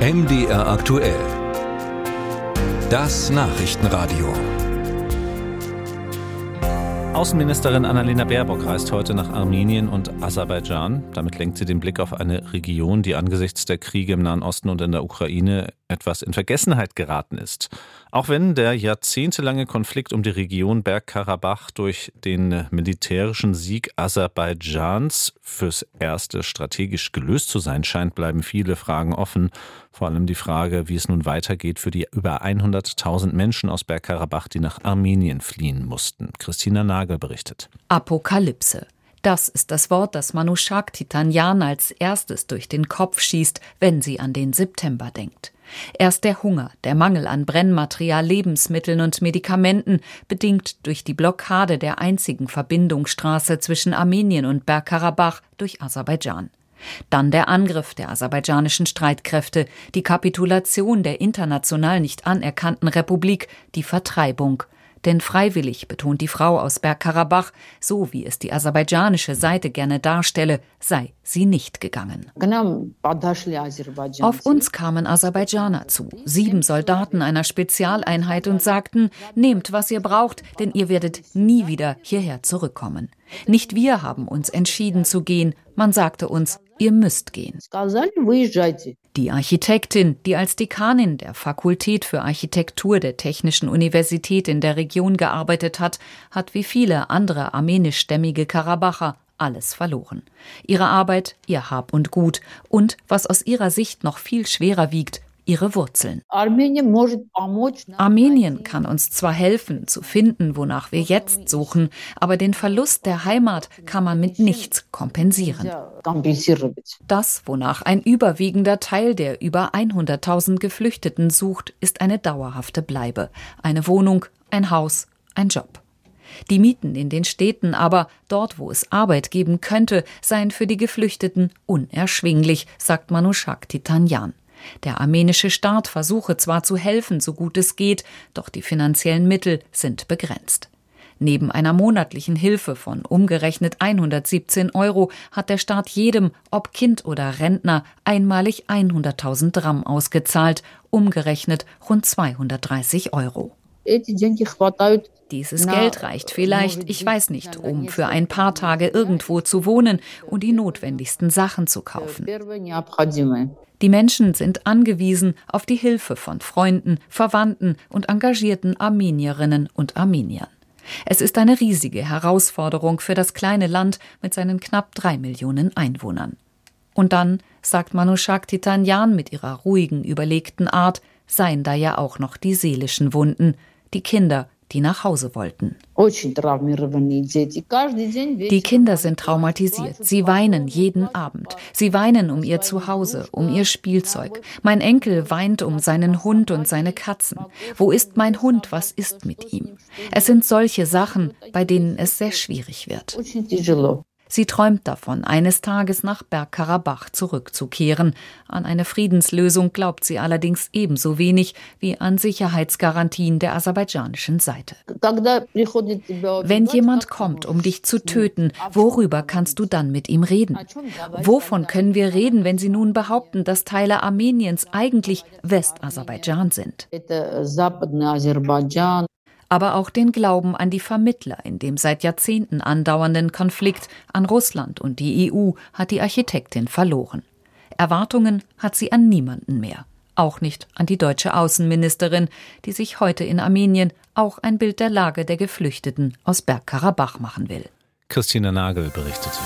MDR aktuell. Das Nachrichtenradio. Außenministerin Annalena Baerbock reist heute nach Armenien und Aserbaidschan. Damit lenkt sie den Blick auf eine Region, die angesichts der Kriege im Nahen Osten und in der Ukraine etwas in Vergessenheit geraten ist. Auch wenn der jahrzehntelange Konflikt um die Region Bergkarabach durch den militärischen Sieg Aserbaidschans fürs Erste strategisch gelöst zu sein scheint, bleiben viele Fragen offen. Vor allem die Frage, wie es nun weitergeht für die über 100.000 Menschen aus Bergkarabach, die nach Armenien fliehen mussten. Christina Nagel berichtet. Apokalypse. Das ist das Wort, das Manushak Titanyan als erstes durch den Kopf schießt, wenn sie an den September denkt. Erst der Hunger, der Mangel an Brennmaterial, Lebensmitteln und Medikamenten, bedingt durch die Blockade der einzigen Verbindungsstraße zwischen Armenien und Bergkarabach durch Aserbaidschan. Dann der Angriff der aserbaidschanischen Streitkräfte, die Kapitulation der international nicht anerkannten Republik, die Vertreibung denn freiwillig, betont die Frau aus Bergkarabach, so wie es die aserbaidschanische Seite gerne darstelle, sei sie nicht gegangen. Auf uns kamen Aserbaidschaner zu, sieben Soldaten einer Spezialeinheit und sagten, nehmt, was ihr braucht, denn ihr werdet nie wieder hierher zurückkommen. Nicht wir haben uns entschieden zu gehen, man sagte uns, ihr müsst gehen. Die Architektin, die als Dekanin der Fakultät für Architektur der Technischen Universität in der Region gearbeitet hat, hat wie viele andere armenischstämmige Karabacher alles verloren. Ihre Arbeit, ihr Hab und Gut und, was aus ihrer Sicht noch viel schwerer wiegt, ihre Wurzeln. Armenien kann uns zwar helfen, zu finden, wonach wir jetzt suchen, aber den Verlust der Heimat kann man mit nichts kompensieren. Das, wonach ein überwiegender Teil der über 100.000 Geflüchteten sucht, ist eine dauerhafte Bleibe. Eine Wohnung, ein Haus, ein Job. Die Mieten in den Städten aber, dort wo es Arbeit geben könnte, seien für die Geflüchteten unerschwinglich, sagt Manushak Titanyan. Der armenische Staat versuche zwar zu helfen, so gut es geht, doch die finanziellen Mittel sind begrenzt. Neben einer monatlichen Hilfe von umgerechnet 117 Euro hat der Staat jedem, ob Kind oder Rentner, einmalig 100.000 Dram ausgezahlt, umgerechnet rund 230 Euro. Dieses Geld reicht vielleicht, ich weiß nicht, um für ein paar Tage irgendwo zu wohnen und die notwendigsten Sachen zu kaufen. Die Menschen sind angewiesen auf die Hilfe von Freunden, Verwandten und engagierten Armenierinnen und Armeniern. Es ist eine riesige Herausforderung für das kleine Land mit seinen knapp drei Millionen Einwohnern. Und dann, sagt Manushak Titanyan mit ihrer ruhigen, überlegten Art, seien da ja auch noch die seelischen Wunden, die Kinder, die nach Hause wollten. Die Kinder sind traumatisiert. Sie weinen jeden Abend. Sie weinen um ihr Zuhause, um ihr Spielzeug. Mein Enkel weint um seinen Hund und seine Katzen. Wo ist mein Hund? Was ist mit ihm? Es sind solche Sachen, bei denen es sehr schwierig wird. Sie träumt davon, eines Tages nach Bergkarabach zurückzukehren. An eine Friedenslösung glaubt sie allerdings ebenso wenig wie an Sicherheitsgarantien der aserbaidschanischen Seite. Wenn jemand kommt, um dich zu töten, worüber kannst du dann mit ihm reden? Wovon können wir reden, wenn sie nun behaupten, dass Teile Armeniens eigentlich Westaserbaidschan sind? Aber auch den Glauben an die Vermittler in dem seit Jahrzehnten andauernden Konflikt an Russland und die EU hat die Architektin verloren. Erwartungen hat sie an niemanden mehr, auch nicht an die deutsche Außenministerin, die sich heute in Armenien auch ein Bild der Lage der Geflüchteten aus Bergkarabach machen will. Christine Nagel berichtete.